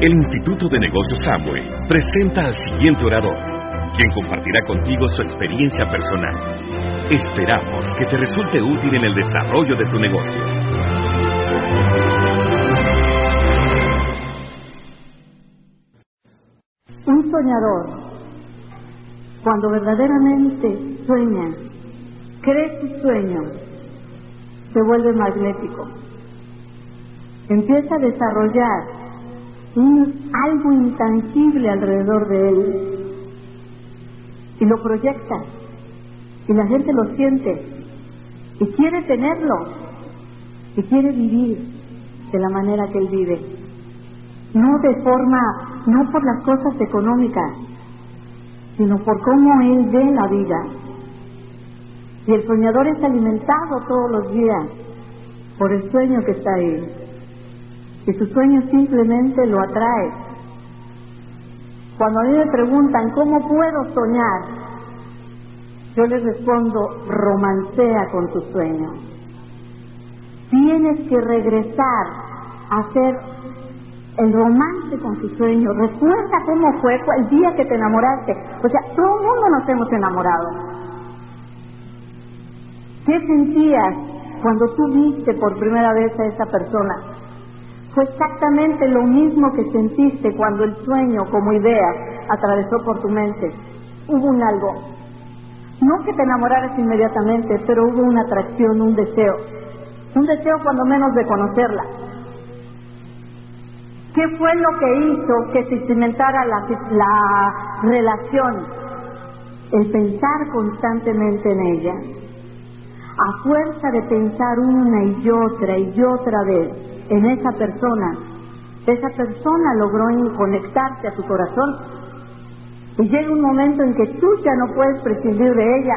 el Instituto de Negocios Samway presenta al siguiente orador, quien compartirá contigo su experiencia personal. Esperamos que te resulte útil en el desarrollo de tu negocio. Un soñador, cuando verdaderamente sueña, cree su sueño, se vuelve magnético. Empieza a desarrollar un, algo intangible alrededor de él. Y lo proyecta. Y la gente lo siente. Y quiere tenerlo. Y quiere vivir de la manera que él vive. No de forma no por las cosas económicas sino por cómo él ve la vida. Y el soñador es alimentado todos los días por el sueño que está ahí y su sueño simplemente lo atrae. Cuando a mí me preguntan cómo puedo soñar, yo les respondo, romancea con tu sueño. Tienes que regresar a hacer el romance con tu sueño. Recuerda cómo fue el día que te enamoraste. O sea, todo el mundo nos hemos enamorado. ¿Qué sentías cuando tú viste por primera vez a esa persona? Fue exactamente lo mismo que sentiste cuando el sueño como idea atravesó por tu mente. Hubo un algo. No que te enamoraras inmediatamente, pero hubo una atracción, un deseo. Un deseo cuando menos de conocerla. ¿Qué fue lo que hizo que se cimentara la, la relación? El pensar constantemente en ella. A fuerza de pensar una y otra y otra vez, en esa persona. Esa persona logró conectarse a tu corazón. Y llega un momento en que tú ya no puedes prescindir de ella.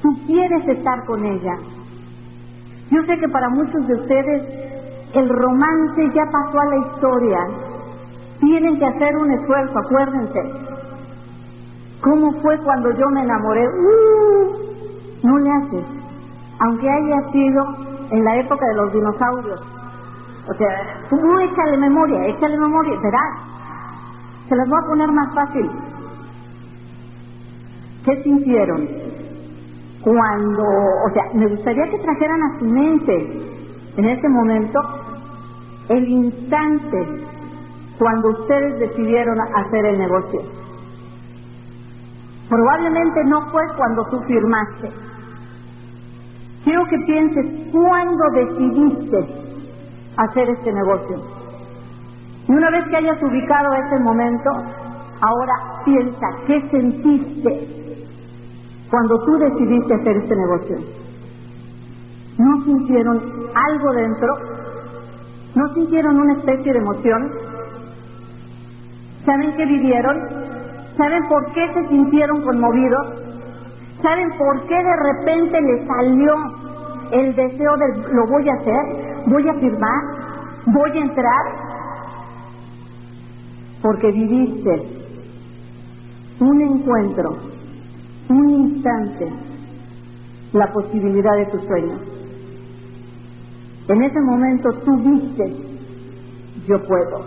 Tú quieres estar con ella. Yo sé que para muchos de ustedes el romance ya pasó a la historia. Tienen que hacer un esfuerzo, acuérdense. ¿Cómo fue cuando yo me enamoré? ¡Uh! no le haces. Aunque haya sido en la época de los dinosaurios. O sea, tú échale memoria, échale memoria, verás. Se las voy a poner más fácil. ¿Qué sintieron? Cuando, o sea, me gustaría que trajeran a su mente en ese momento el instante cuando ustedes decidieron hacer el negocio. Probablemente no fue cuando tú firmaste. Quiero que pienses cuándo decidiste hacer este negocio. Y una vez que hayas ubicado ese momento, ahora piensa, ¿qué sentiste cuando tú decidiste hacer este negocio? ¿No sintieron algo dentro? ¿No sintieron una especie de emoción? ¿Saben qué vivieron? ¿Saben por qué se sintieron conmovidos? ¿Saben por qué de repente les salió el deseo de lo voy a hacer? Voy a firmar, voy a entrar, porque viviste un encuentro, un instante, la posibilidad de tu sueño. En ese momento tú viste, yo puedo,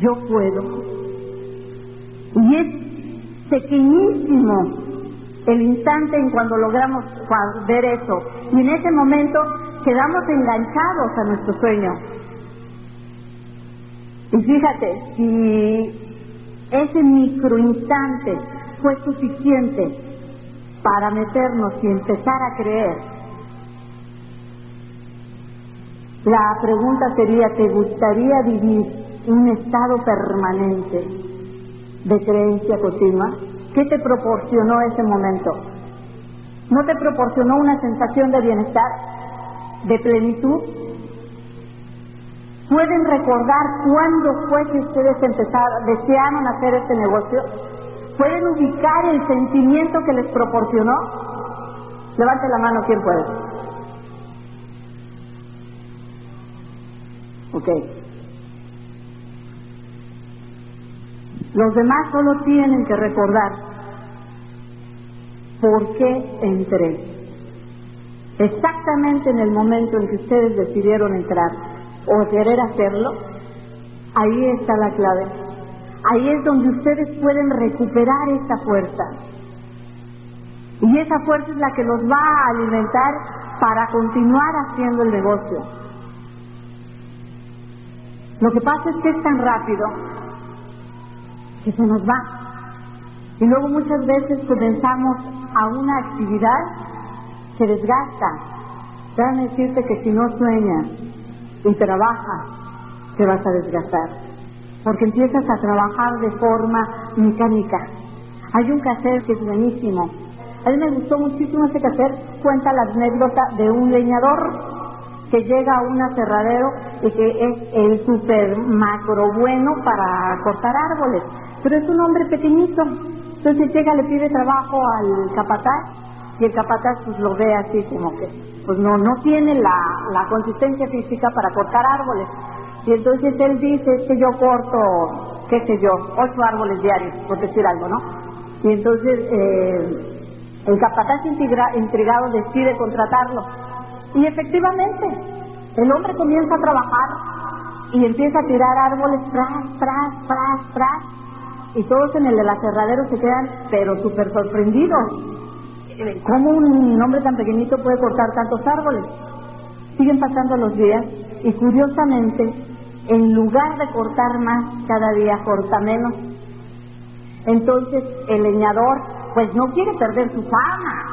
yo puedo. Y es pequeñísimo el instante en cuando logramos ver eso. Y en ese momento quedamos enganchados a nuestro sueño. Y fíjate, si ese microinstante fue suficiente para meternos y empezar a creer, la pregunta sería, ¿te gustaría vivir un estado permanente de creencia continua? ¿Qué te proporcionó ese momento? ¿No te proporcionó una sensación de bienestar? De plenitud? ¿Pueden recordar cuándo fue que ustedes empezaron, desearon hacer este negocio? ¿Pueden ubicar el sentimiento que les proporcionó? Levante la mano, ¿quién puede? Ok. Los demás solo tienen que recordar por qué entré exactamente en el momento en que ustedes decidieron entrar o querer hacerlo, Ahí está la clave. Ahí es donde ustedes pueden recuperar esa fuerza. Y esa fuerza es la que los va a alimentar para continuar haciendo el negocio. Lo que pasa es que es tan rápido que se nos va. Y luego muchas veces comenzamos a una actividad que desgasta. Déjame decirte que si no sueñas y trabajas, te vas a desgastar. Porque empiezas a trabajar de forma mecánica. Hay un caser que es buenísimo. A mí me gustó muchísimo ese caser. Cuenta la anécdota de un leñador que llega a un aserradero y que es el super macro bueno para cortar árboles. Pero es un hombre pequeñito. Entonces llega, le pide trabajo al capataz y el capataz pues lo ve así como que pues no no tiene la, la consistencia física para cortar árboles. Y entonces él dice es que yo corto qué sé yo ocho árboles diarios por decir algo no y entonces eh, el capataz intrigado decide contratarlo. Y efectivamente el hombre comienza a trabajar y empieza a tirar árboles tras tras tras tras y todos en el de la cerradero se quedan pero súper sorprendidos ¿Cómo un hombre tan pequeñito puede cortar tantos árboles? Siguen pasando los días y curiosamente, en lugar de cortar más, cada día corta menos. Entonces el leñador pues no quiere perder su fama.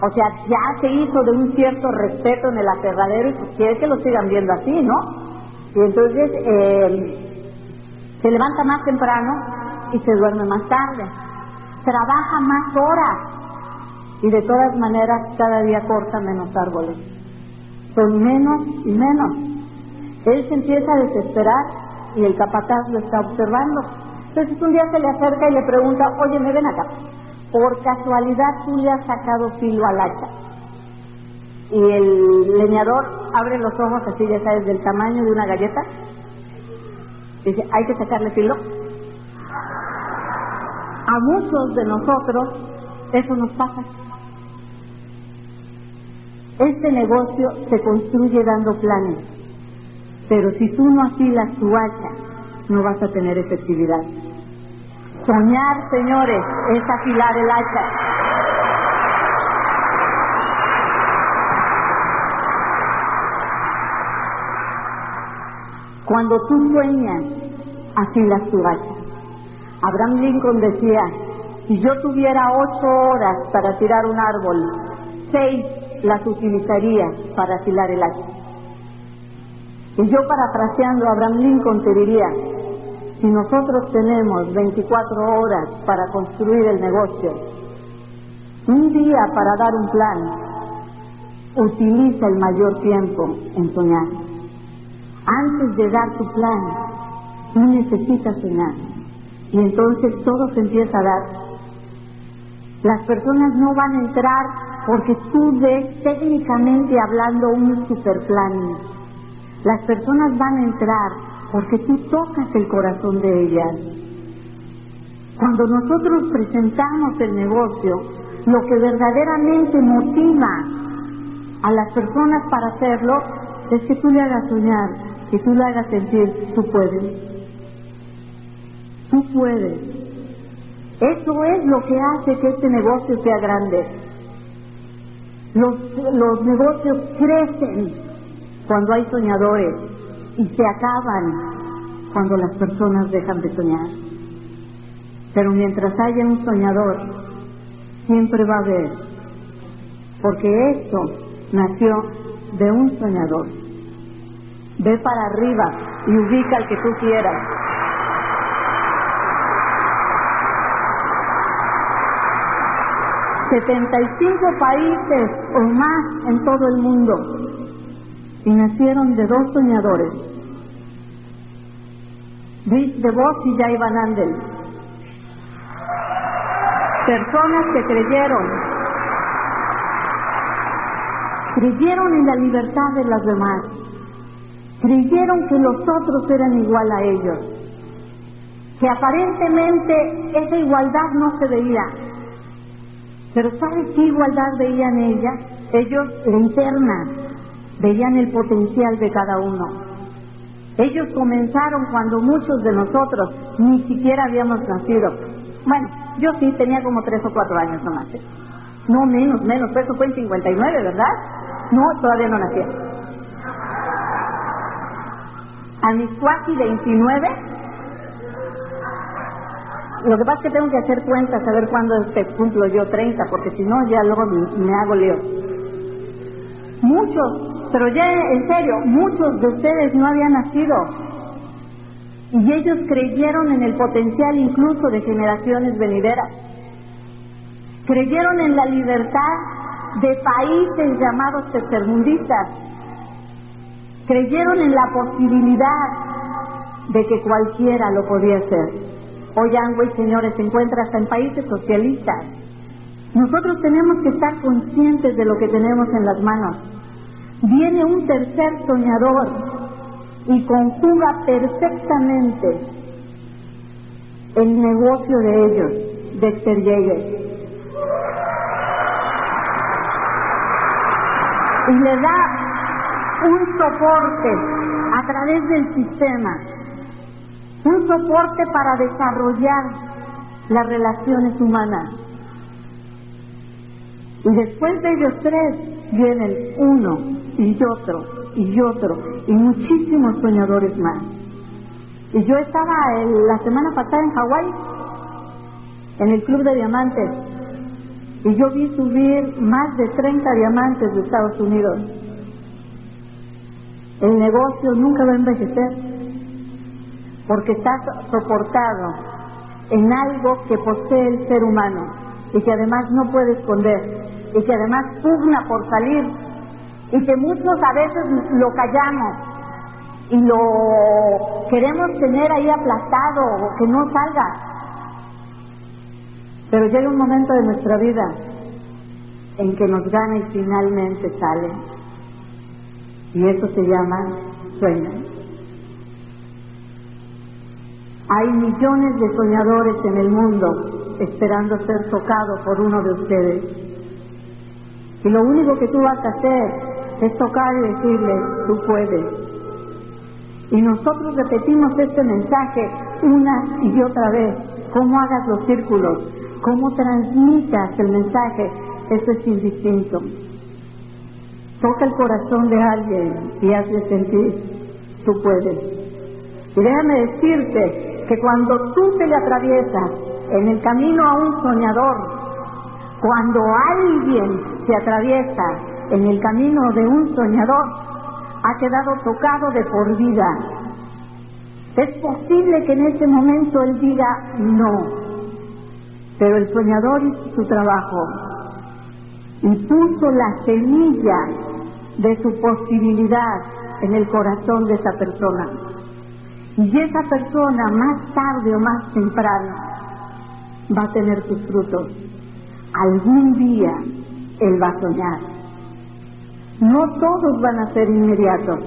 O sea, ya se hizo de un cierto respeto en el aserradero y pues quiere que lo sigan viendo así, ¿no? Y entonces eh, se levanta más temprano y se duerme más tarde. Trabaja más horas y de todas maneras cada día corta menos árboles. Son menos y menos. Él se empieza a desesperar y el capataz lo está observando. Entonces un día se le acerca y le pregunta, oye, me ven acá, por casualidad tú le has sacado filo al hacha. Y el leñador abre los ojos así, ya sabes, del tamaño de una galleta. Dice, hay que sacarle filo. A muchos de nosotros eso nos pasa. Este negocio se construye dando planes, pero si tú no afilas tu hacha, no vas a tener efectividad. Soñar, señores, es afilar el hacha. Cuando tú sueñas, afilas tu hacha. Abraham Lincoln decía, si yo tuviera ocho horas para tirar un árbol, seis las utilizaría para afilar el hacha. Y yo parafraseando a Abraham Lincoln te diría, si nosotros tenemos 24 horas para construir el negocio, un día para dar un plan, utiliza el mayor tiempo en soñar. Antes de dar tu plan, tú necesitas soñar. Y entonces todo se empieza a dar. Las personas no van a entrar porque tú ves técnicamente hablando un superplan. Las personas van a entrar porque tú tocas el corazón de ellas. Cuando nosotros presentamos el negocio, lo que verdaderamente motiva a las personas para hacerlo es que tú le hagas soñar, que tú le hagas sentir, tú puedes. Tú puedes. Eso es lo que hace que este negocio sea grande. Los, los negocios crecen cuando hay soñadores y se acaban cuando las personas dejan de soñar. Pero mientras haya un soñador, siempre va a haber, porque esto nació de un soñador. Ve para arriba y ubica al que tú quieras. 75 países o más en todo el mundo y nacieron de dos soñadores, Rich DeVos y Jay Van Andel. Personas que creyeron, creyeron en la libertad de las demás, creyeron que los otros eran igual a ellos, que aparentemente esa igualdad no se veía, pero ¿sabes qué igualdad veían ellas? Ellos, la veían el potencial de cada uno. Ellos comenzaron cuando muchos de nosotros ni siquiera habíamos nacido. Bueno, yo sí tenía como tres o cuatro años nomás. ¿eh? No, menos, menos. Eso fue en 59, ¿verdad? No, todavía no nací. A mis cuasi 29, lo que pasa es que tengo que hacer cuentas, a ver cuándo este cumplo yo 30, porque si no, ya luego me hago lío. Muchos, pero ya en serio, muchos de ustedes no habían nacido. Y ellos creyeron en el potencial incluso de generaciones venideras. Creyeron en la libertad de países llamados tercermundistas. Creyeron en la posibilidad de que cualquiera lo podía hacer. Hoy Angway, señores, se encuentra hasta en países socialistas. Nosotros tenemos que estar conscientes de lo que tenemos en las manos. Viene un tercer soñador y conjuga perfectamente el negocio de ellos, Dexter Yeager. y le da un soporte a través del sistema, un soporte para desarrollar las relaciones humanas. Y después de ellos tres vienen uno y otro y otro y muchísimos soñadores más. Y yo estaba la semana pasada en Hawái, en el Club de Diamantes, y yo vi subir más de 30 diamantes de Estados Unidos. El negocio nunca va a envejecer porque está soportado en algo que posee el ser humano y que además no puede esconder y que además pugna por salir y que muchos a veces lo callamos y lo queremos tener ahí aplastado o que no salga pero llega un momento de nuestra vida en que nos gana y finalmente sale. Y eso se llama sueño. Hay millones de soñadores en el mundo esperando ser tocados por uno de ustedes. Y lo único que tú vas a hacer es tocar y decirle, tú puedes. Y nosotros repetimos este mensaje una y otra vez. ¿Cómo hagas los círculos? cómo transmitas el mensaje, eso es indistinto. Toca el corazón de alguien y hazle sentir, tú puedes. Y déjame decirte que cuando tú te le atraviesas en el camino a un soñador, cuando alguien se atraviesa en el camino de un soñador, ha quedado tocado de por vida. Es posible que en ese momento él diga no, pero el soñador hizo su trabajo y puso la semilla de su posibilidad en el corazón de esa persona. Y esa persona más tarde o más temprano va a tener sus frutos. Algún día él va a soñar. No todos van a ser inmediatos.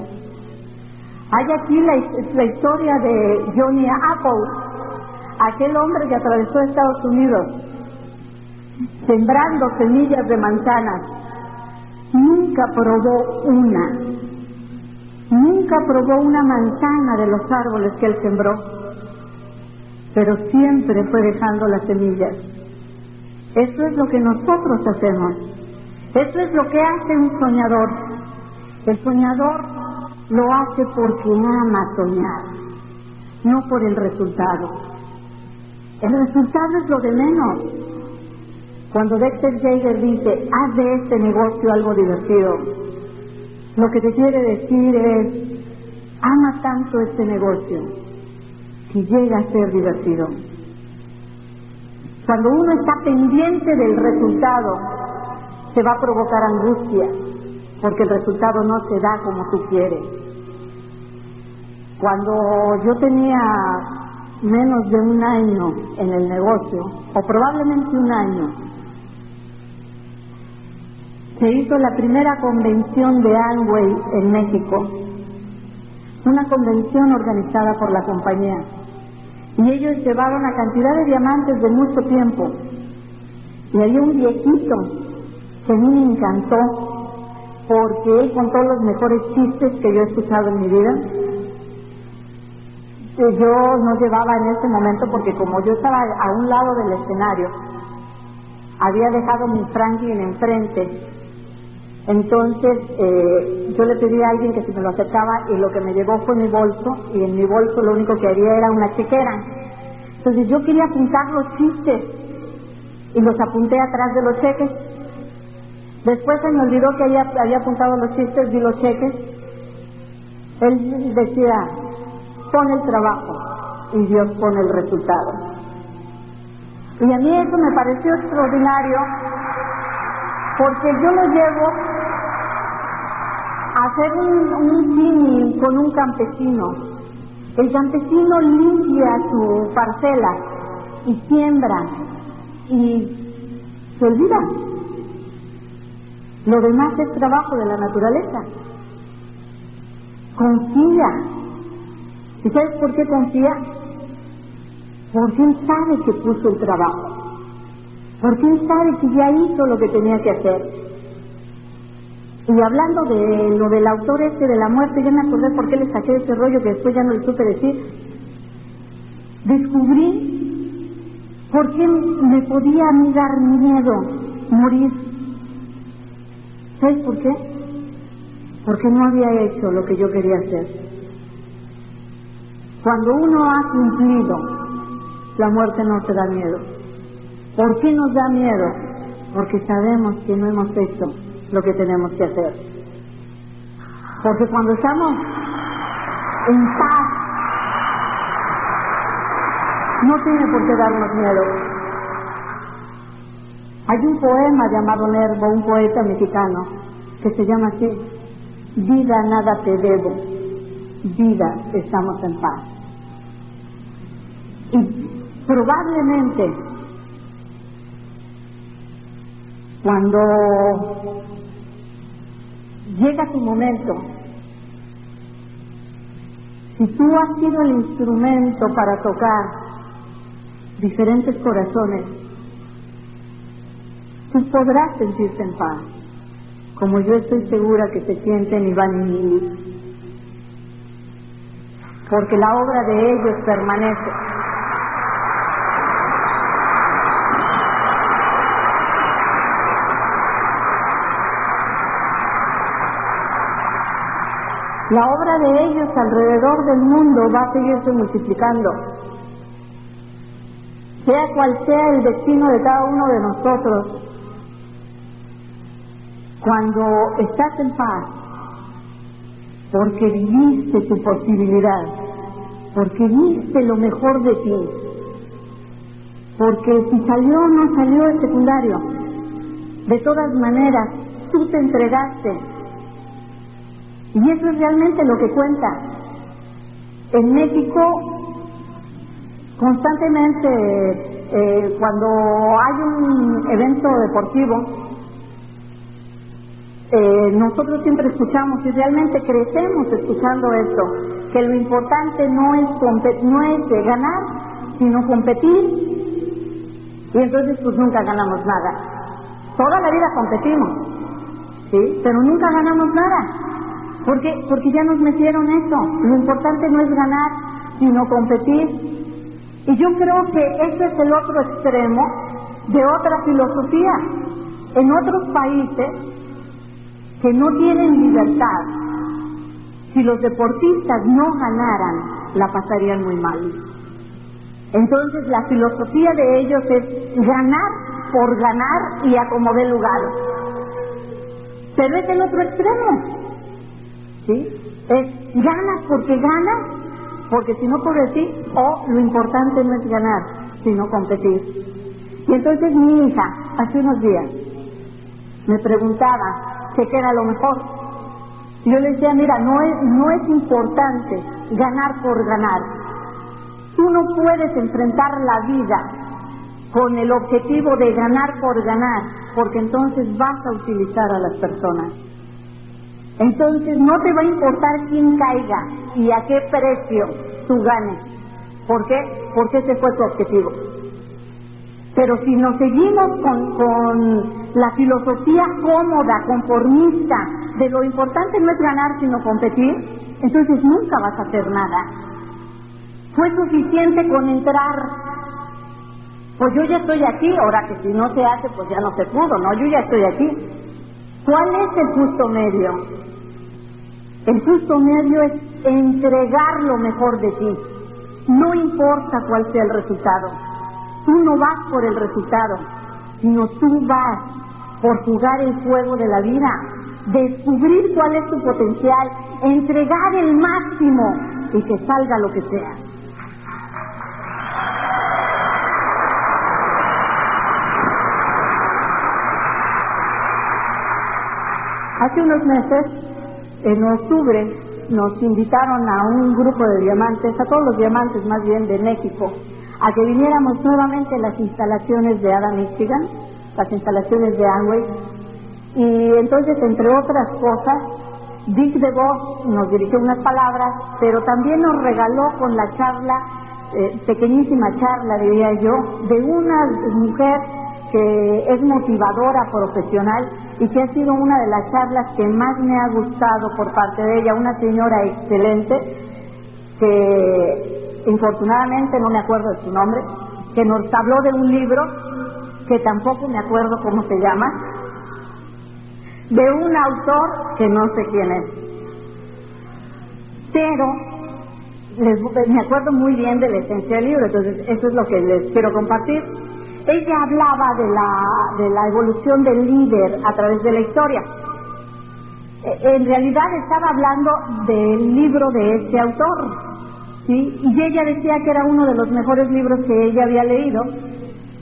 Hay aquí la, la historia de Johnny Apple, aquel hombre que atravesó Estados Unidos sembrando semillas de manzanas, nunca probó una, nunca probó una manzana de los árboles que él sembró, pero siempre fue dejando las semillas. Eso es lo que nosotros hacemos, eso es lo que hace un soñador. El soñador lo hace porque ama soñar, no por el resultado. El resultado es lo de menos. Cuando Dexter Jaeger dice, haz de este negocio algo divertido, lo que te quiere decir es, ama tanto este negocio que llega a ser divertido. Cuando uno está pendiente del resultado, se va a provocar angustia, porque el resultado no se da como tú quieres. Cuando yo tenía menos de un año en el negocio, o probablemente un año, se hizo la primera convención de Amway en México, una convención organizada por la compañía. Y ellos llevaron a cantidad de diamantes de mucho tiempo. Y había un viejito que a mí me encantó porque él contó los mejores chistes que yo he escuchado en mi vida yo no llevaba en ese momento porque como yo estaba a un lado del escenario, había dejado mi Franklin enfrente. Entonces eh, yo le pedí a alguien que si me lo aceptaba y lo que me llegó fue mi bolso y en mi bolso lo único que había era una chequera. Entonces yo quería apuntar los chistes y los apunté atrás de los cheques. Después se me olvidó que había, había apuntado los chistes, vi los cheques. Él decía, pon el trabajo y Dios pone el resultado. Y a mí eso me pareció extraordinario porque yo lo llevo hacer un, un con un campesino. El campesino limpia su parcela y siembra y se olvida. Lo demás es trabajo de la naturaleza. Confía ¿Y sabes por qué confía? Porque él sabe que puso el trabajo. Porque él sabe que ya hizo lo que tenía que hacer. Y hablando de lo del autor este de la muerte, ya me acordé por qué le saqué ese rollo que después ya no le supe decir. Descubrí por qué me podía a mí dar miedo morir. ¿Sabes por qué? Porque no había hecho lo que yo quería hacer. Cuando uno ha cumplido, la muerte no te da miedo. ¿Por qué nos da miedo? Porque sabemos que no hemos hecho lo que tenemos que hacer. Porque cuando estamos en paz, no tiene por qué darnos miedo. Hay un poema llamado Nervo, un poeta mexicano, que se llama así, Vida nada te debo, vida estamos en paz. Y probablemente cuando llega tu momento, si tú has sido el instrumento para tocar diferentes corazones, tú podrás sentirte en paz, como yo estoy segura que se sienten Iván y Mili, porque la obra de ellos permanece. La obra de ellos alrededor del mundo va a seguirse multiplicando. Sea cual sea el destino de cada uno de nosotros, cuando estás en paz, porque viviste tu posibilidad, porque viste lo mejor de ti, porque si salió o no salió es secundario, de todas maneras, tú te entregaste y eso es realmente lo que cuenta. En México, constantemente, eh, cuando hay un evento deportivo, eh, nosotros siempre escuchamos y realmente crecemos escuchando esto, que lo importante no es, no es ganar, sino competir. Y entonces pues nunca ganamos nada. Toda la vida competimos, ¿sí? Pero nunca ganamos nada. Porque, porque ya nos metieron eso. Lo importante no es ganar, sino competir. Y yo creo que ese es el otro extremo de otra filosofía. En otros países que no tienen libertad, si los deportistas no ganaran, la pasarían muy mal. Entonces la filosofía de ellos es ganar por ganar y acomodar lugar. Pero es el otro extremo. Es ganas porque ganas, porque si no competir, o lo importante no es ganar, sino competir. Y entonces mi hija, hace unos días, me preguntaba qué era lo mejor. Yo le decía, mira, no es, no es importante ganar por ganar. Tú no puedes enfrentar la vida con el objetivo de ganar por ganar, porque entonces vas a utilizar a las personas. Entonces no te va a importar quién caiga y a qué precio tú ganes. ¿Por qué? Porque ese fue tu objetivo. Pero si nos seguimos con, con la filosofía cómoda, conformista, de lo importante no es ganar sino competir, entonces nunca vas a hacer nada. Fue suficiente con entrar. Pues yo ya estoy aquí, ahora que si no se hace, pues ya no se pudo, ¿no? Yo ya estoy aquí. ¿Cuál es el justo medio? El justo medio es entregar lo mejor de ti. No importa cuál sea el resultado. Tú no vas por el resultado, sino tú vas por jugar el fuego de la vida, descubrir cuál es tu potencial, entregar el máximo y que salga lo que sea. Hace unos meses, en octubre, nos invitaron a un grupo de diamantes, a todos los diamantes más bien de México, a que viniéramos nuevamente a las instalaciones de Adam Michigan, las instalaciones de Amway. Y entonces, entre otras cosas, Dick DeVos nos dirigió unas palabras, pero también nos regaló con la charla, eh, pequeñísima charla, diría yo, de una mujer que es motivadora profesional y que ha sido una de las charlas que más me ha gustado por parte de ella, una señora excelente que infortunadamente no me acuerdo de su nombre, que nos habló de un libro que tampoco me acuerdo cómo se llama, de un autor que no sé quién es. Pero me acuerdo muy bien de la esencia del libro, entonces eso es lo que les quiero compartir. Ella hablaba de la, de la evolución del líder a través de la historia. E, en realidad estaba hablando del libro de este autor, ¿sí? Y ella decía que era uno de los mejores libros que ella había leído,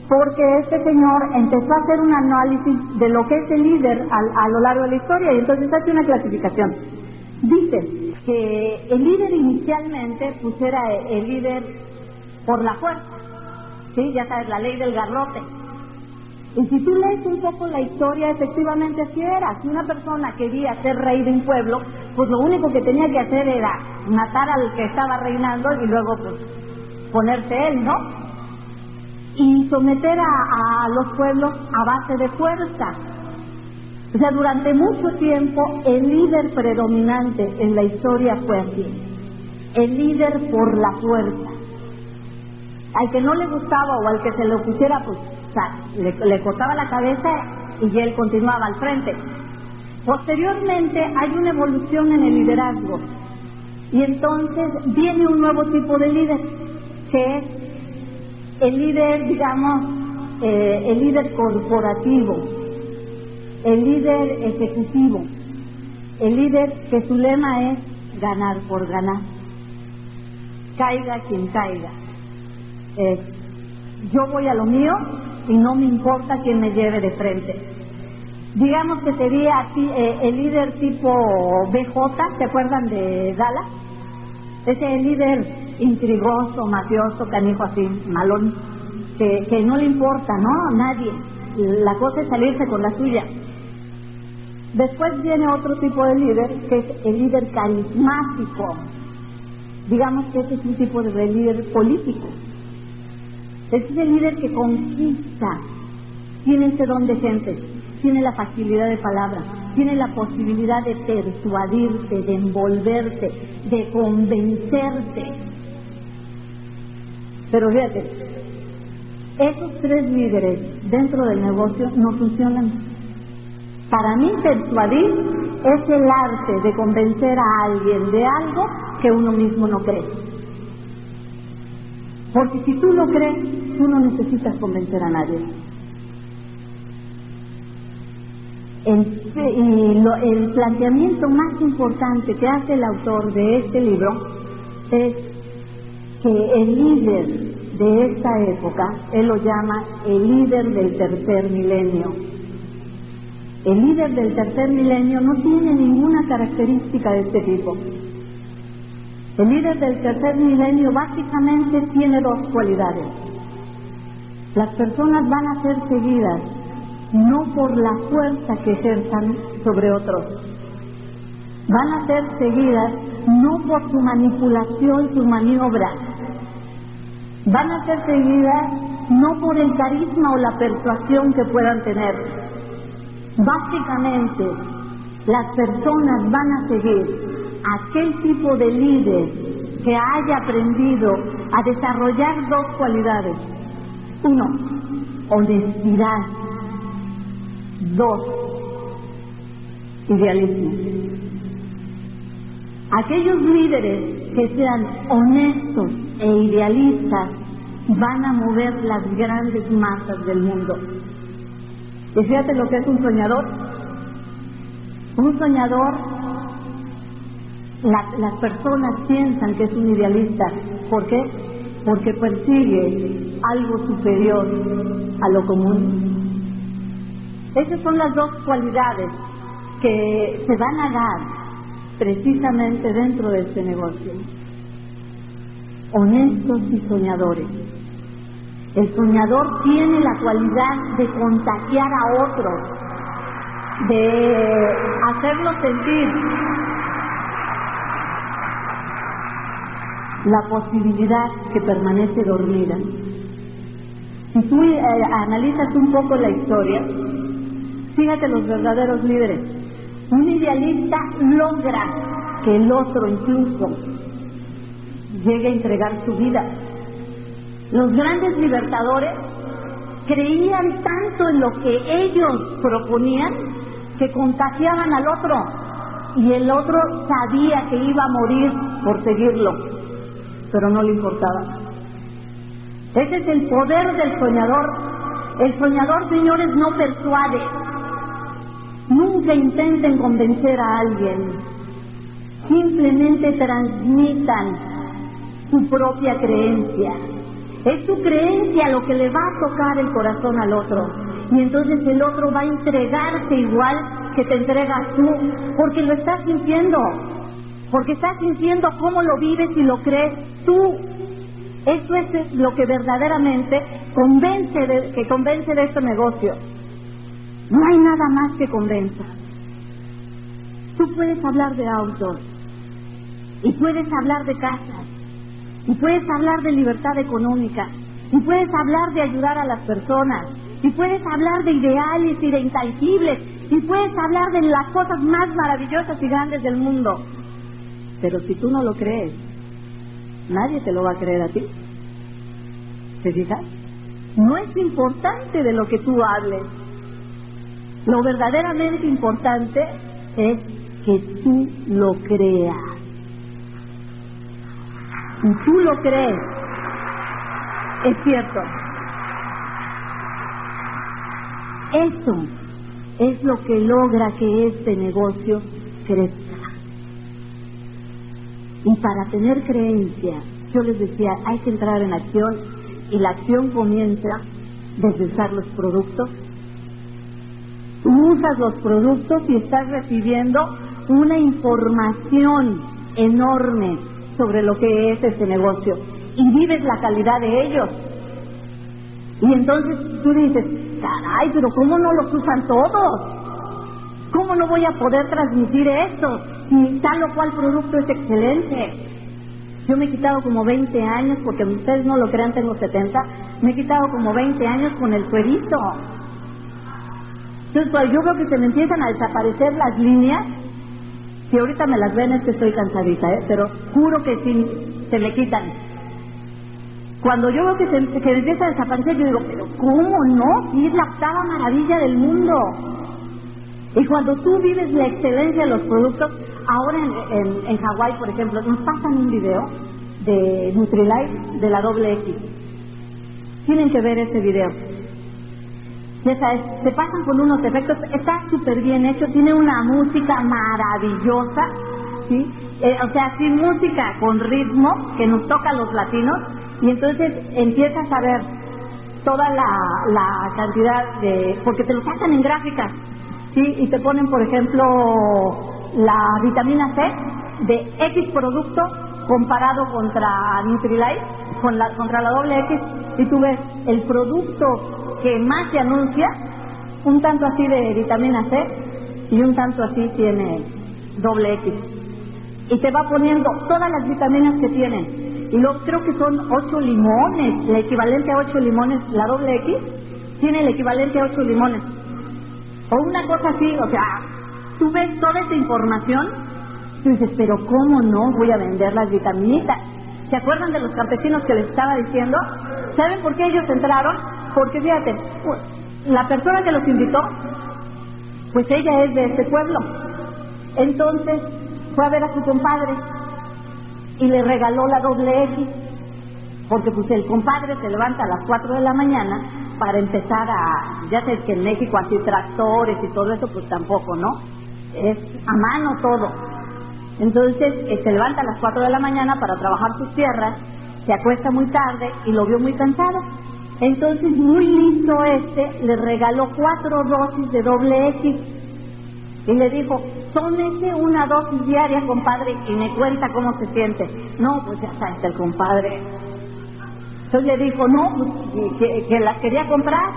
porque este señor empezó a hacer un análisis de lo que es el líder a, a lo largo de la historia y entonces hace una clasificación. Dice que el líder inicialmente pues era el líder por la fuerza, ¿sí? Ya sabes, la ley del garrote. Y si tú lees un poco la historia, efectivamente así era. Si una persona quería ser rey de un pueblo, pues lo único que tenía que hacer era matar al que estaba reinando y luego pues ponerse él, ¿no? Y someter a, a los pueblos a base de fuerza. O sea, durante mucho tiempo el líder predominante en la historia fue así. El líder por la fuerza. Al que no le gustaba o al que se le opusiera, pues le, le cortaba la cabeza y él continuaba al frente. Posteriormente hay una evolución en el liderazgo y entonces viene un nuevo tipo de líder, que es el líder, digamos, eh, el líder corporativo, el líder ejecutivo, el líder que su lema es ganar por ganar, caiga quien caiga. Eh, yo voy a lo mío y no me importa quién me lleve de frente. Digamos que sería así, eh, el líder tipo BJ, ¿se acuerdan de Gala? Ese líder intrigoso, mafioso, canijo así, malón, que, que no le importa, ¿no? Nadie. La cosa es salirse con la suya. Después viene otro tipo de líder, que es el líder carismático. Digamos que ese es un tipo de líder político. Es el líder que conquista, tiene ese don de gente, tiene la facilidad de palabra, tiene la posibilidad de persuadirte, de envolverte, de convencerte. Pero fíjate, esos tres líderes dentro del negocio no funcionan. Para mí persuadir es el arte de convencer a alguien de algo que uno mismo no cree. Porque si tú lo crees, tú no necesitas convencer a nadie. El, lo, el planteamiento más importante que hace el autor de este libro es que el líder de esta época, él lo llama el líder del tercer milenio. El líder del tercer milenio no tiene ninguna característica de este tipo. El líder del tercer milenio básicamente tiene dos cualidades. Las personas van a ser seguidas no por la fuerza que ejerzan sobre otros, van a ser seguidas no por su manipulación, su maniobra, van a ser seguidas no por el carisma o la persuasión que puedan tener. Básicamente, las personas van a seguir aquel tipo de líder que haya aprendido a desarrollar dos cualidades. Uno, honestidad. Dos, idealismo. Aquellos líderes que sean honestos e idealistas van a mover las grandes masas del mundo. Y fíjate lo que es un soñador. Un soñador, las personas piensan que es un idealista. ¿Por qué? Porque persigue algo superior a lo común. Esas son las dos cualidades que se van a dar precisamente dentro de este negocio. Honestos y soñadores. El soñador tiene la cualidad de contagiar a otros, de hacerlos sentir la posibilidad que permanece dormida. Si tú eh, analizas un poco la historia, fíjate los verdaderos líderes. Un idealista logra que el otro incluso llegue a entregar su vida. Los grandes libertadores creían tanto en lo que ellos proponían que contagiaban al otro y el otro sabía que iba a morir por seguirlo, pero no le importaba. Ese es el poder del soñador. El soñador, señores, no persuade. Nunca intenten convencer a alguien. Simplemente transmitan su propia creencia. Es su creencia lo que le va a tocar el corazón al otro. Y entonces el otro va a entregarte igual que te entregas tú, porque lo estás sintiendo, porque estás sintiendo cómo lo vives y lo crees tú. Eso es lo que verdaderamente convence de, que convence de este negocio. No hay nada más que convenza. Tú puedes hablar de autos y puedes hablar de casas y puedes hablar de libertad económica y puedes hablar de ayudar a las personas y puedes hablar de ideales y de intangibles y puedes hablar de las cosas más maravillosas y grandes del mundo. Pero si tú no lo crees, nadie te lo va a creer a ti. ¿Te fijas? No es importante de lo que tú hables. Lo verdaderamente importante es que tú lo creas. Y tú lo crees. Es cierto. Eso es lo que logra que este negocio crezca. Y para tener creencia, yo les decía, hay que entrar en acción y la acción comienza desde usar los productos. Tú usas los productos y estás recibiendo una información enorme sobre lo que es este negocio y vives la calidad de ellos. Y entonces tú dices, caray, pero ¿cómo no los usan todos? ¿Cómo no voy a poder transmitir esto? Si tal o cual producto es excelente. Yo me he quitado como 20 años, porque ustedes no lo crean, tengo 70, me he quitado como 20 años con el cuerito. Entonces, pues, yo veo que se me empiezan a desaparecer las líneas. Si ahorita me las ven es que estoy cansadita, ¿eh? pero juro que sí, se me quitan. Cuando yo veo que, se, empieza a desaparecer, yo digo, pero ¿cómo no? Y es la octava maravilla del mundo. Y cuando tú vives la excelencia de los productos, ahora en, en, Hawái, por ejemplo, nos pasan un video de Nutrilite de la doble X. Tienen que ver ese video. Ya sabes, se pasan con unos efectos, está súper bien hecho, tiene una música maravillosa, ¿sí? Eh, o sea, sí, música con ritmo que nos toca a los latinos, y entonces empiezas a ver toda la, la cantidad de. porque te lo sacan en gráficas, ¿sí? Y te ponen, por ejemplo, la vitamina C de X producto comparado contra Nutrilite, con la, contra la doble X, y tú ves el producto que más se anuncia, un tanto así de vitamina C y un tanto así tiene doble X. Y te va poniendo todas las vitaminas que tienen. Y luego creo que son ocho limones, el equivalente a ocho limones, la doble X tiene el equivalente a ocho limones. O una cosa así, o sea, tú ves toda esa información, tú dices, pero ¿cómo no voy a vender las vitaminitas? ¿Se acuerdan de los campesinos que les estaba diciendo? ¿Saben por qué ellos entraron? Porque fíjate, la persona que los invitó, pues ella es de ese pueblo. Entonces fue a ver a su compadre y le regaló la doble X, porque pues el compadre se levanta a las 4 de la mañana para empezar a, ya sé que en México así tractores y todo eso, pues tampoco, ¿no? Es a mano todo. Entonces eh, se levanta a las 4 de la mañana para trabajar sus tierras, se acuesta muy tarde y lo vio muy cansado. Entonces, muy listo este, le regaló cuatro dosis de doble X y le dijo, tómese una dosis diaria, compadre, y me cuenta cómo se siente. No, pues ya está el compadre. Entonces le dijo, no, pues, que, que las quería comprar.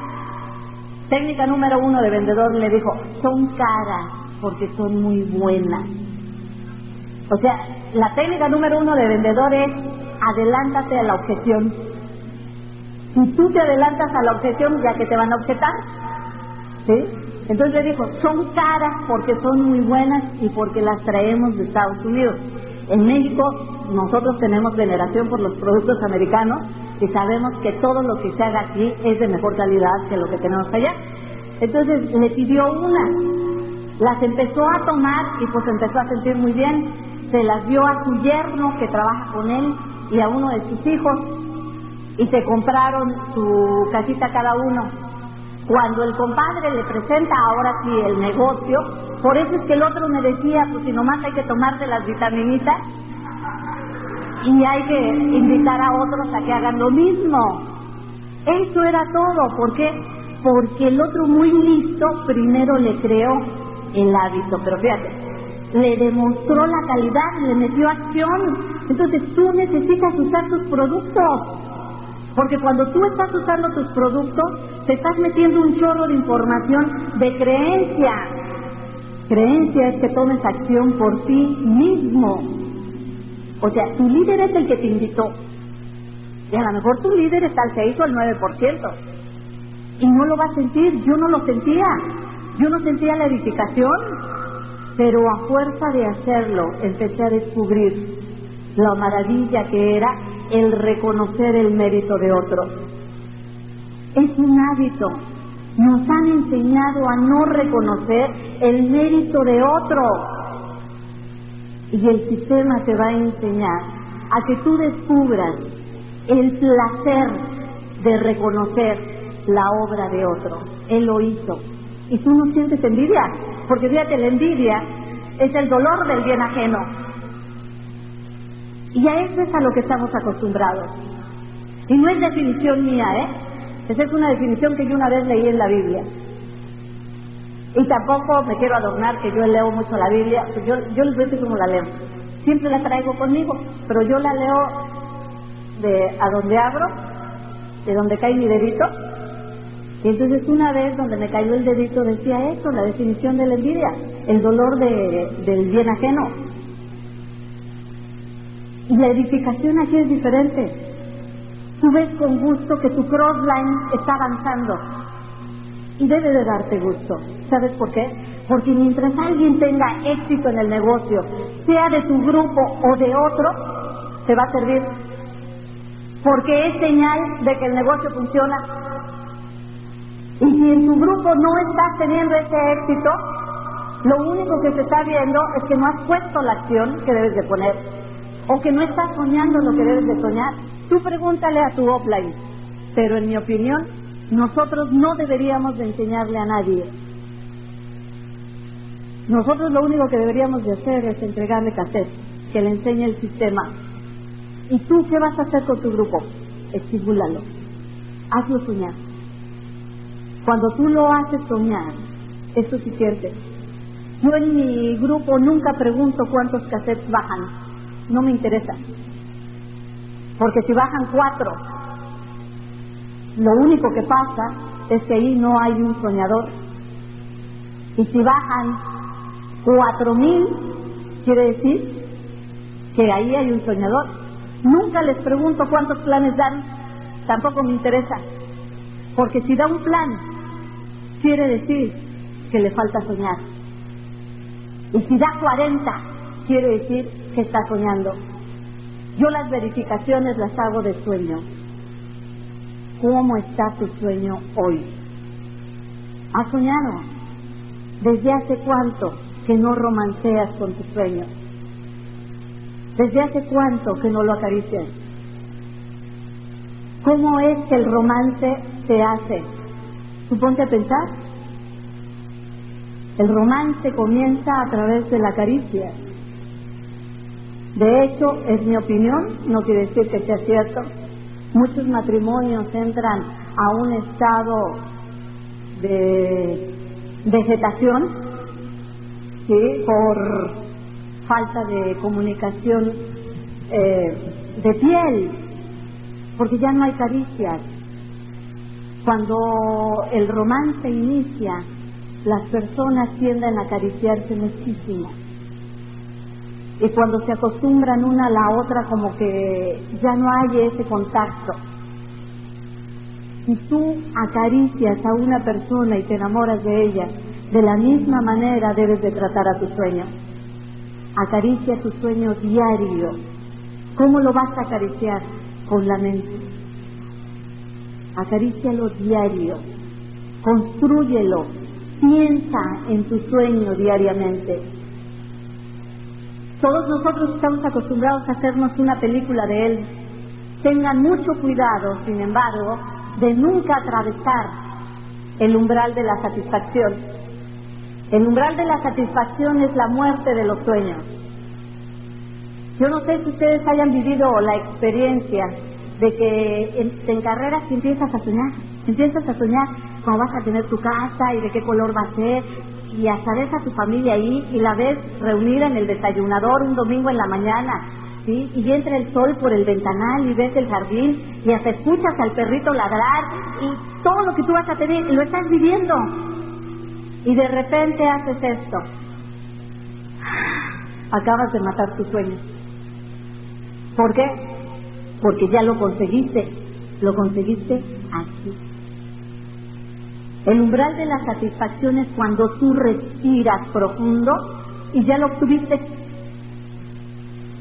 Técnica número uno de vendedor le dijo, son caras porque son muy buenas. O sea, la técnica número uno de vendedor es adelántate a la objeción. Si tú te adelantas a la objeción, ya que te van a objetar, ¿sí? Entonces le dijo, son caras porque son muy buenas y porque las traemos de Estados Unidos. En México nosotros tenemos veneración por los productos americanos y sabemos que todo lo que se haga aquí es de mejor calidad que lo que tenemos allá. Entonces le pidió una, las empezó a tomar y pues empezó a sentir muy bien, se las dio a su yerno que trabaja con él y a uno de sus hijos y se compraron su casita cada uno cuando el compadre le presenta ahora sí el negocio, por eso es que el otro me decía, pues si nomás hay que tomarse las vitaminitas y hay que invitar a otros a que hagan lo mismo. Eso era todo, ¿por qué? Porque el otro muy listo primero le creó el hábito, pero fíjate, le demostró la calidad, le metió acción. Entonces tú necesitas usar tus productos. Porque cuando tú estás usando tus productos, te estás metiendo un chorro de información de creencia. Creencia es que tomes acción por ti mismo. O sea, tu líder es el que te invitó. Y a lo mejor tu líder está al 6 o al 9%. Y no lo va a sentir. Yo no lo sentía. Yo no sentía la edificación. Pero a fuerza de hacerlo, empecé a descubrir la maravilla que era el reconocer el mérito de otros. Es un hábito. Nos han enseñado a no reconocer el mérito de otro. Y el sistema te va a enseñar a que tú descubras el placer de reconocer la obra de otro. Él lo hizo. Y tú no sientes envidia, porque fíjate, la envidia es el dolor del bien ajeno. Y a eso es a lo que estamos acostumbrados. Y no es definición mía, ¿eh? Esa es una definición que yo una vez leí en la Biblia. Y tampoco me quiero adornar que yo leo mucho la Biblia, yo, yo les decir cómo la leo. Siempre la traigo conmigo, pero yo la leo de a donde abro, de donde cae mi dedito. Y entonces una vez donde me cayó el dedito decía eso, la definición de la envidia, el dolor de, del bien ajeno. Y la edificación aquí es diferente. Tú ves con gusto que tu crossline está avanzando. Y debe de darte gusto. ¿Sabes por qué? Porque mientras alguien tenga éxito en el negocio, sea de tu grupo o de otro, te va a servir. Porque es señal de que el negocio funciona. Y si en tu grupo no estás teniendo ese éxito, lo único que se está viendo es que no has puesto la acción que debes de poner o que no estás soñando lo que debes de soñar, tú pregúntale a tu offline. Pero en mi opinión, nosotros no deberíamos de enseñarle a nadie. Nosotros lo único que deberíamos de hacer es entregarle cassette, que le enseñe el sistema. ¿Y tú qué vas a hacer con tu grupo? Estimúlalo. Hazlo soñar. Cuando tú lo haces soñar, es suficiente. Yo en mi grupo nunca pregunto cuántos cassettes bajan no me interesa. Porque si bajan cuatro, lo único que pasa es que ahí no hay un soñador. Y si bajan cuatro mil, quiere decir que ahí hay un soñador. Nunca les pregunto cuántos planes dan, tampoco me interesa. Porque si da un plan, quiere decir que le falta soñar. Y si da 40, quiere decir que está soñando. Yo las verificaciones las hago de sueño. ¿Cómo está tu sueño hoy? ¿Has soñado? ¿Desde hace cuánto que no romanceas con tu sueño? ¿Desde hace cuánto que no lo acaricias? ¿Cómo es que el romance se hace? Suponte a pensar. El romance comienza a través de la caricia. De hecho, es mi opinión, no quiere decir que sea cierto. Muchos matrimonios entran a un estado de vegetación, por falta de comunicación eh, de piel, porque ya no hay caricias. Cuando el romance inicia, las personas tienden a acariciarse muchísimo. Y cuando se acostumbran una a la otra, como que ya no hay ese contacto. Si tú acaricias a una persona y te enamoras de ella, de la misma manera debes de tratar a tu sueño. Acaricia tu sueño diario. ¿Cómo lo vas a acariciar? Con la mente. Acarícialo diario. Construyelo. Piensa en tu sueño diariamente. Todos nosotros estamos acostumbrados a hacernos una película de él. Tengan mucho cuidado, sin embargo, de nunca atravesar el umbral de la satisfacción. El umbral de la satisfacción es la muerte de los sueños. Yo no sé si ustedes hayan vivido la experiencia de que te encarreras y empiezas a soñar, empiezas a soñar cómo vas a tener tu casa y de qué color va a ser y hasta ves a tu familia ahí y la ves reunida en el desayunador un domingo en la mañana, ¿sí? Y entra el sol por el ventanal y ves el jardín y hasta escuchas al perrito ladrar y todo lo que tú vas a tener lo estás viviendo. Y de repente haces esto. Acabas de matar tu sueño. ¿Por qué? Porque ya lo conseguiste. Lo conseguiste aquí. El umbral de la satisfacción es cuando tú respiras profundo y ya lo obtuviste.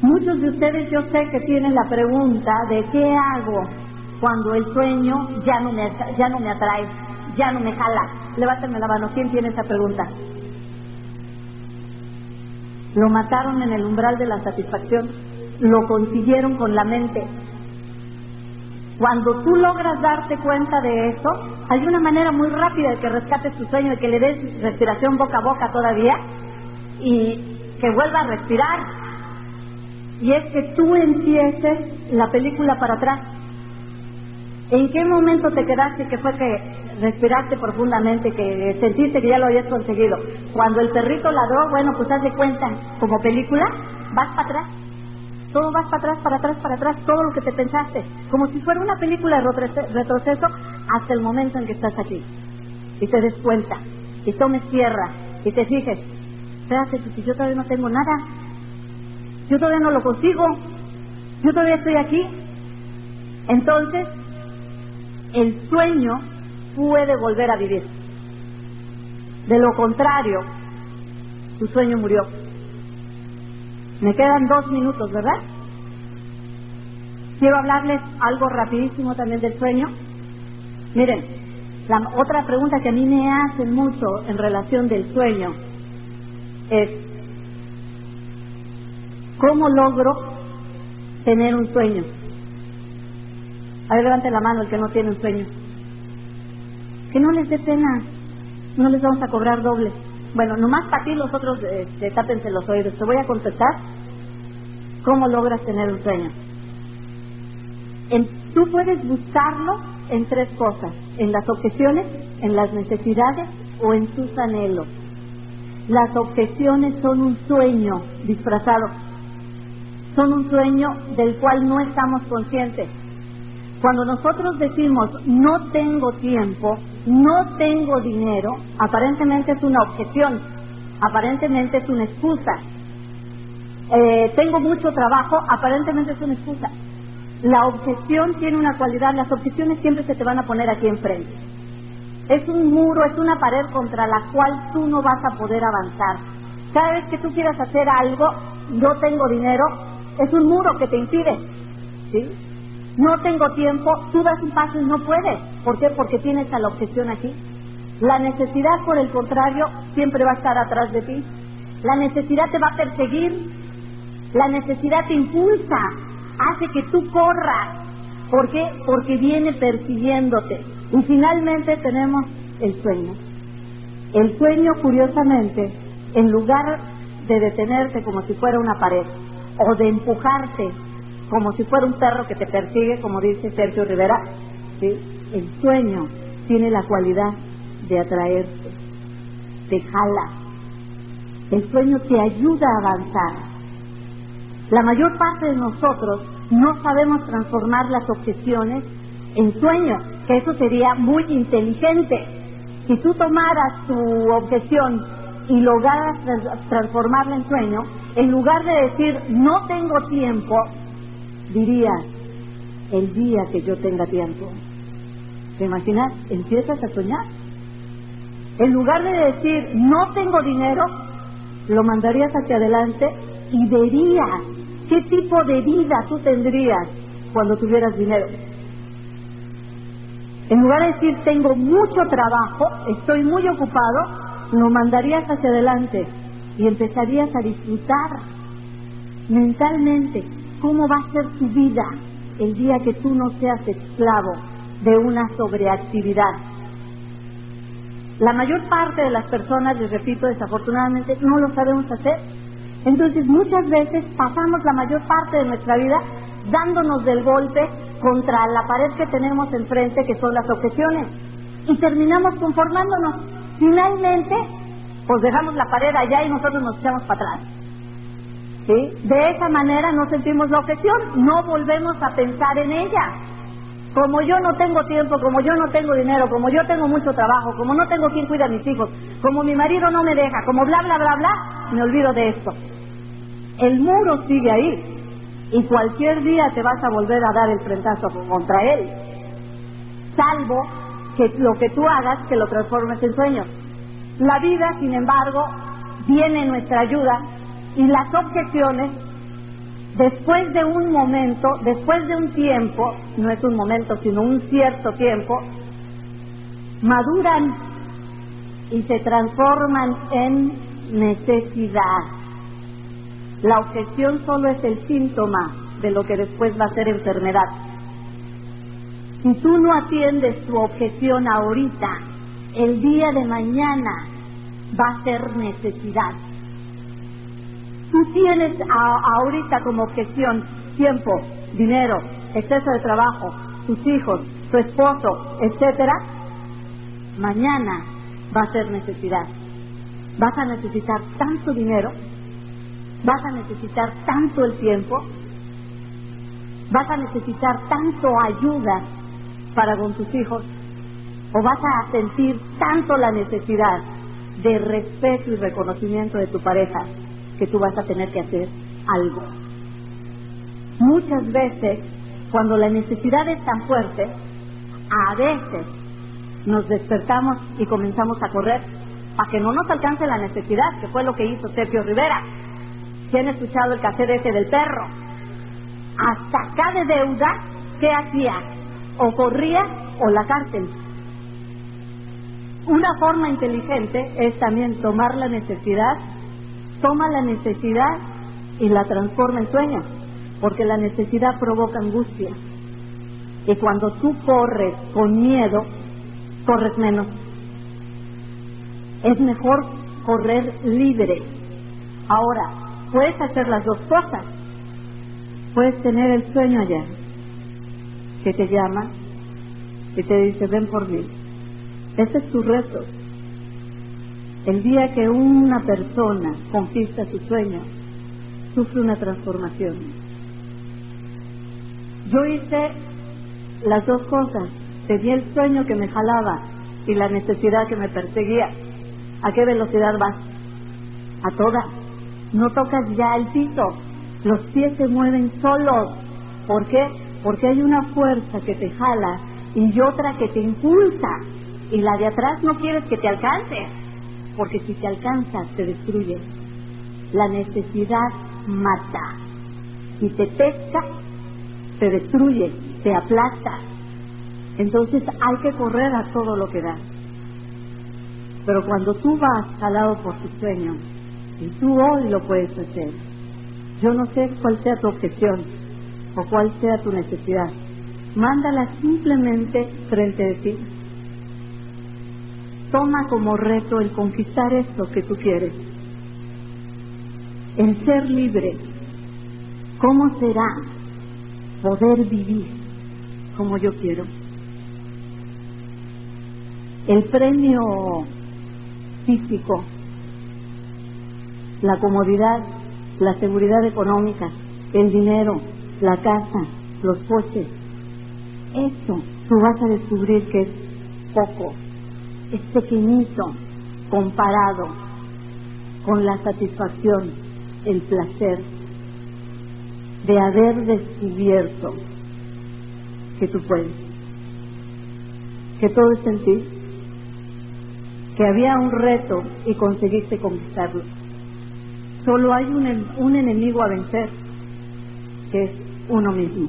Muchos de ustedes yo sé que tienen la pregunta de qué hago cuando el sueño ya no me, ya no me atrae, ya no me jala. Levántame la mano, ¿quién tiene esa pregunta? Lo mataron en el umbral de la satisfacción, lo consiguieron con la mente, cuando tú logras darte cuenta de eso, hay una manera muy rápida de que rescates tu sueño, de que le des respiración boca a boca todavía y que vuelva a respirar. Y es que tú empieces la película para atrás. ¿En qué momento te quedaste que fue que respiraste profundamente, que sentiste que ya lo habías conseguido? Cuando el perrito ladró, bueno, pues haz de cuenta, como película, vas para atrás todo vas para atrás, para atrás, para atrás, todo lo que te pensaste, como si fuera una película de retroceso hasta el momento en que estás aquí. Y te des cuenta, y tomes tierra, y te fijes, espérate, si yo todavía no tengo nada, yo todavía no lo consigo, yo todavía estoy aquí. Entonces, el sueño puede volver a vivir. De lo contrario, tu sueño murió. Me quedan dos minutos, ¿verdad? Quiero hablarles algo rapidísimo también del sueño. Miren, la otra pregunta que a mí me hacen mucho en relación del sueño es, ¿cómo logro tener un sueño? A ver, levante la mano el que no tiene un sueño. Que no les dé pena, no les vamos a cobrar doble. Bueno, nomás para ti los otros eh, tápense los oídos. Te voy a contestar cómo logras tener un sueño. tú puedes buscarlo en tres cosas, en las objeciones, en las necesidades o en tus anhelos. Las objeciones son un sueño disfrazado, son un sueño del cual no estamos conscientes. Cuando nosotros decimos no tengo tiempo, no tengo dinero, aparentemente es una objeción, aparentemente es una excusa. Eh, tengo mucho trabajo, aparentemente es una excusa. La objeción tiene una cualidad, las objeciones siempre se te van a poner aquí enfrente. Es un muro, es una pared contra la cual tú no vas a poder avanzar. Cada vez que tú quieras hacer algo, no tengo dinero, es un muro que te impide. ¿Sí? No tengo tiempo, tú das un paso y no puedes. ¿Por qué? Porque tienes a la objeción aquí. La necesidad, por el contrario, siempre va a estar atrás de ti. La necesidad te va a perseguir. La necesidad te impulsa, hace que tú corras. ¿Por qué? Porque viene persiguiéndote. Y finalmente tenemos el sueño. El sueño, curiosamente, en lugar de detenerte como si fuera una pared o de empujarte como si fuera un perro que te persigue, como dice Sergio Rivera, el sueño tiene la cualidad de atraerte, te jala. El sueño te ayuda a avanzar. La mayor parte de nosotros no sabemos transformar las objeciones en sueño, que eso sería muy inteligente. Si tú tomaras tu objeción y lograras transformarla en sueño, en lugar de decir no tengo tiempo, dirías el día que yo tenga tiempo. ¿Te imaginas? Empiezas a soñar. En lugar de decir no tengo dinero, lo mandarías hacia adelante y verías qué tipo de vida tú tendrías cuando tuvieras dinero. En lugar de decir tengo mucho trabajo, estoy muy ocupado, lo mandarías hacia adelante y empezarías a disfrutar mentalmente cómo va a ser tu vida el día que tú no seas esclavo de una sobreactividad. La mayor parte de las personas, les repito, desafortunadamente no lo sabemos hacer. Entonces muchas veces pasamos la mayor parte de nuestra vida dándonos del golpe contra la pared que tenemos enfrente, que son las objeciones, y terminamos conformándonos. Finalmente, pues dejamos la pared allá y nosotros nos echamos para atrás. ¿Sí? De esa manera no sentimos la objeción, no volvemos a pensar en ella. Como yo no tengo tiempo, como yo no tengo dinero, como yo tengo mucho trabajo, como no tengo quien cuida a mis hijos, como mi marido no me deja, como bla, bla, bla, bla, me olvido de esto. El muro sigue ahí y cualquier día te vas a volver a dar el frentazo contra él. Salvo que lo que tú hagas que lo transformes en sueño. La vida, sin embargo, viene en nuestra ayuda y las objeciones, después de un momento, después de un tiempo, no es un momento, sino un cierto tiempo, maduran y se transforman en necesidad. La objeción solo es el síntoma de lo que después va a ser enfermedad. Si tú no atiendes tu objeción ahorita, el día de mañana va a ser necesidad. Tú tienes ahorita como objeción tiempo, dinero, exceso de trabajo, tus hijos, tu esposo, etcétera. Mañana va a ser necesidad. Vas a necesitar tanto dinero, vas a necesitar tanto el tiempo, vas a necesitar tanto ayuda para con tus hijos, o vas a sentir tanto la necesidad de respeto y reconocimiento de tu pareja que tú vas a tener que hacer algo. Muchas veces, cuando la necesidad es tan fuerte, a veces nos despertamos y comenzamos a correr para que no nos alcance la necesidad, que fue lo que hizo Sergio Rivera. ¿Quién ha escuchado el cassette ese del perro? Hasta acá de deuda, ¿qué hacía? O corría o la cárcel. Una forma inteligente es también tomar la necesidad, toma la necesidad y la transforma en sueño, porque la necesidad provoca angustia. Y cuando tú corres con miedo, corres menos. Es mejor correr libre. Ahora, puedes hacer las dos cosas. Puedes tener el sueño allá, que te llama y te dice, ven por mí ese es tu reto. El día que una persona conquista su sueño, sufre una transformación. Yo hice las dos cosas. Tenía el sueño que me jalaba y la necesidad que me perseguía. ¿A qué velocidad vas? A toda. No tocas ya el piso. Los pies se mueven solos. ¿Por qué? Porque hay una fuerza que te jala y otra que te impulsa y la de atrás no quieres que te alcance, porque si te alcanzas te destruye. La necesidad mata. Si te pesca, te destruye, te aplasta. Entonces hay que correr a todo lo que da. Pero cuando tú vas jalado por tu sueño, y tú hoy lo puedes hacer, yo no sé cuál sea tu objeción o cuál sea tu necesidad, mándala simplemente frente de ti. Toma como reto el conquistar esto que tú quieres, el ser libre. ¿Cómo será poder vivir como yo quiero? El premio físico, la comodidad, la seguridad económica, el dinero, la casa, los coches. Eso tú vas a descubrir que es poco, es pequeñito comparado con la satisfacción, el placer de haber descubierto que tú puedes, que todo es en ti, que había un reto y conseguiste conquistarlo. Solo hay un, un enemigo a vencer, que es uno mismo.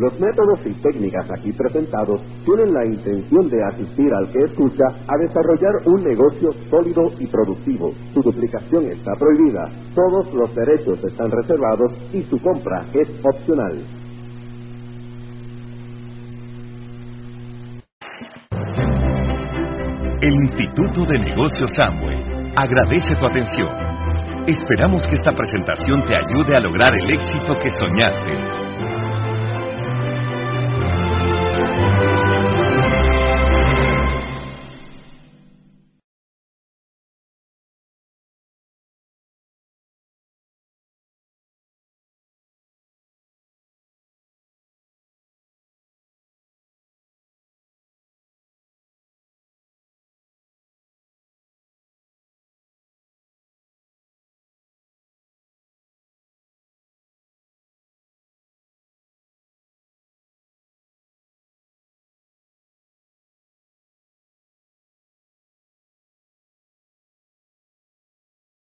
Los métodos y técnicas aquí presentados tienen la intención de asistir al que escucha a desarrollar un negocio sólido y productivo. Su duplicación está prohibida, todos los derechos están reservados y su compra es opcional. El Instituto de Negocios Samway agradece tu atención. Esperamos que esta presentación te ayude a lograr el éxito que soñaste.